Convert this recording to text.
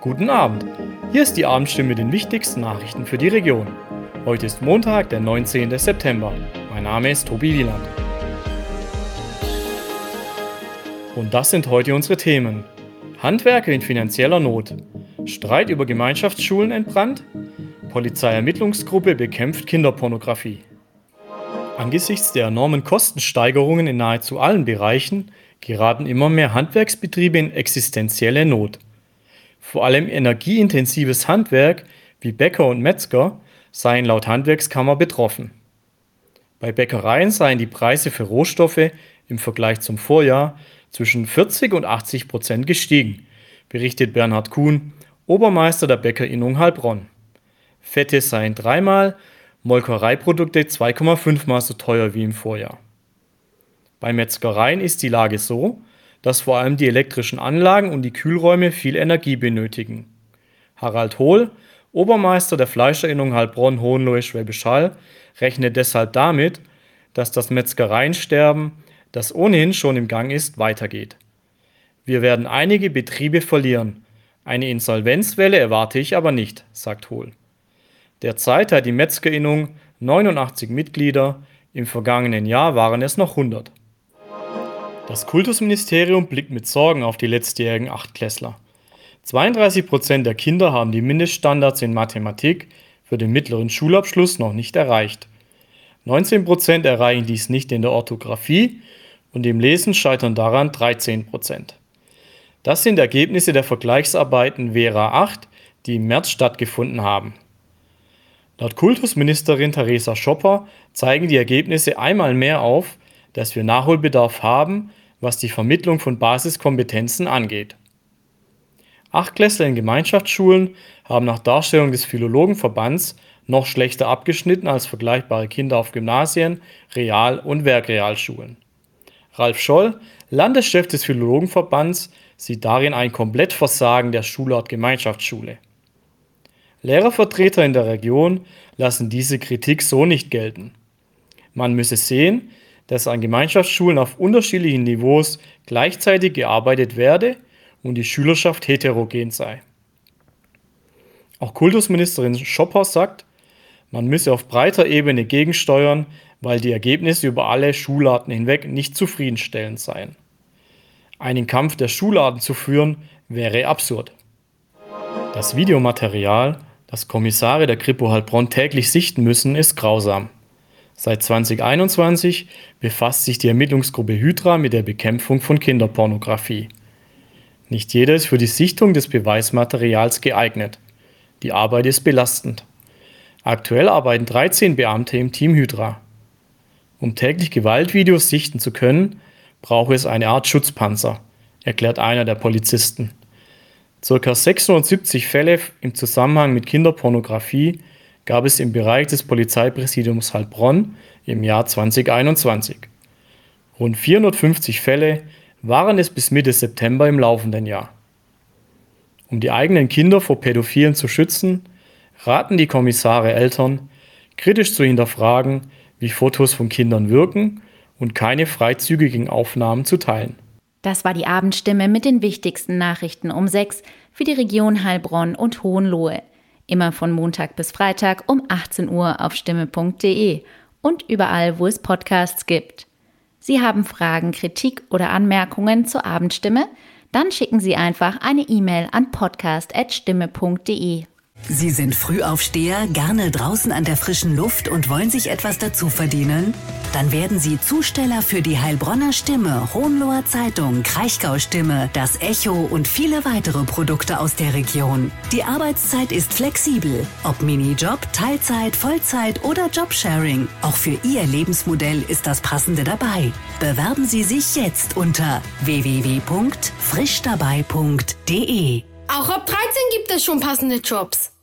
Guten Abend. Hier ist die Abendstimme mit den wichtigsten Nachrichten für die Region. Heute ist Montag, der 19. September. Mein Name ist Tobi Wieland. Und das sind heute unsere Themen. Handwerker in finanzieller Not. Streit über Gemeinschaftsschulen entbrannt. Polizeiermittlungsgruppe bekämpft Kinderpornografie. Angesichts der enormen Kostensteigerungen in nahezu allen Bereichen geraten immer mehr Handwerksbetriebe in existenzielle Not. Vor allem energieintensives Handwerk wie Bäcker und Metzger seien laut Handwerkskammer betroffen. Bei Bäckereien seien die Preise für Rohstoffe im Vergleich zum Vorjahr zwischen 40 und 80 Prozent gestiegen, berichtet Bernhard Kuhn, Obermeister der Bäckerinnung Heilbronn. Fette seien dreimal, Molkereiprodukte 2,5 mal so teuer wie im Vorjahr. Bei Metzgereien ist die Lage so, dass vor allem die elektrischen Anlagen und die Kühlräume viel Energie benötigen. Harald Hohl, Obermeister der Fleischerinnung Heilbronn-Hohenlohe-Schwäbisch Hall, rechnet deshalb damit, dass das Metzgereiensterben, das ohnehin schon im Gang ist, weitergeht. Wir werden einige Betriebe verlieren. Eine Insolvenzwelle erwarte ich aber nicht, sagt Hohl. Derzeit hat die Metzgerinnung 89 Mitglieder, im vergangenen Jahr waren es noch 100. Das Kultusministerium blickt mit Sorgen auf die letztjährigen Achtklässler. 32 Prozent der Kinder haben die Mindeststandards in Mathematik für den mittleren Schulabschluss noch nicht erreicht. 19 Prozent erreichen dies nicht in der Orthographie und im Lesen scheitern daran 13 Prozent. Das sind Ergebnisse der Vergleichsarbeiten Vera 8, die im März stattgefunden haben. Laut Kultusministerin Theresa Schopper zeigen die Ergebnisse einmal mehr auf, dass wir Nachholbedarf haben, was die Vermittlung von Basiskompetenzen angeht. Achtklässler in Gemeinschaftsschulen haben nach Darstellung des Philologenverbands noch schlechter abgeschnitten als vergleichbare Kinder auf Gymnasien, Real- und Werkrealschulen. Ralf Scholl, Landeschef des Philologenverbands, sieht darin ein Komplettversagen der Schulart Gemeinschaftsschule. Lehrervertreter in der Region lassen diese Kritik so nicht gelten. Man müsse sehen, dass an Gemeinschaftsschulen auf unterschiedlichen Niveaus gleichzeitig gearbeitet werde und die Schülerschaft heterogen sei. Auch Kultusministerin Schopper sagt, man müsse auf breiter Ebene gegensteuern, weil die Ergebnisse über alle Schularten hinweg nicht zufriedenstellend seien. Einen Kampf der Schularten zu führen, wäre absurd. Das Videomaterial das Kommissare der Kripo Heilbronn täglich sichten müssen, ist grausam. Seit 2021 befasst sich die Ermittlungsgruppe Hydra mit der Bekämpfung von Kinderpornografie. Nicht jeder ist für die Sichtung des Beweismaterials geeignet. Die Arbeit ist belastend. Aktuell arbeiten 13 Beamte im Team Hydra. Um täglich Gewaltvideos sichten zu können, brauche es eine Art Schutzpanzer, erklärt einer der Polizisten. Circa 670 Fälle im Zusammenhang mit Kinderpornografie gab es im Bereich des Polizeipräsidiums Heilbronn im Jahr 2021. Rund 450 Fälle waren es bis Mitte September im laufenden Jahr. Um die eigenen Kinder vor Pädophilen zu schützen, raten die Kommissare Eltern, kritisch zu hinterfragen, wie Fotos von Kindern wirken und keine freizügigen Aufnahmen zu teilen. Das war die Abendstimme mit den wichtigsten Nachrichten um sechs für die Region Heilbronn und Hohenlohe. Immer von Montag bis Freitag um 18 Uhr auf stimme.de und überall, wo es Podcasts gibt. Sie haben Fragen, Kritik oder Anmerkungen zur Abendstimme? Dann schicken Sie einfach eine E-Mail an podcast.stimme.de. Sie sind Frühaufsteher, gerne draußen an der frischen Luft und wollen sich etwas dazu verdienen? Dann werden Sie Zusteller für die Heilbronner Stimme, Hohenloher Zeitung, Kraichgau Stimme, das Echo und viele weitere Produkte aus der Region. Die Arbeitszeit ist flexibel, ob Minijob, Teilzeit, Vollzeit oder Jobsharing. Auch für Ihr Lebensmodell ist das Passende dabei. Bewerben Sie sich jetzt unter www.frischdabei.de. Auch ab 13 gibt es schon passende Jobs.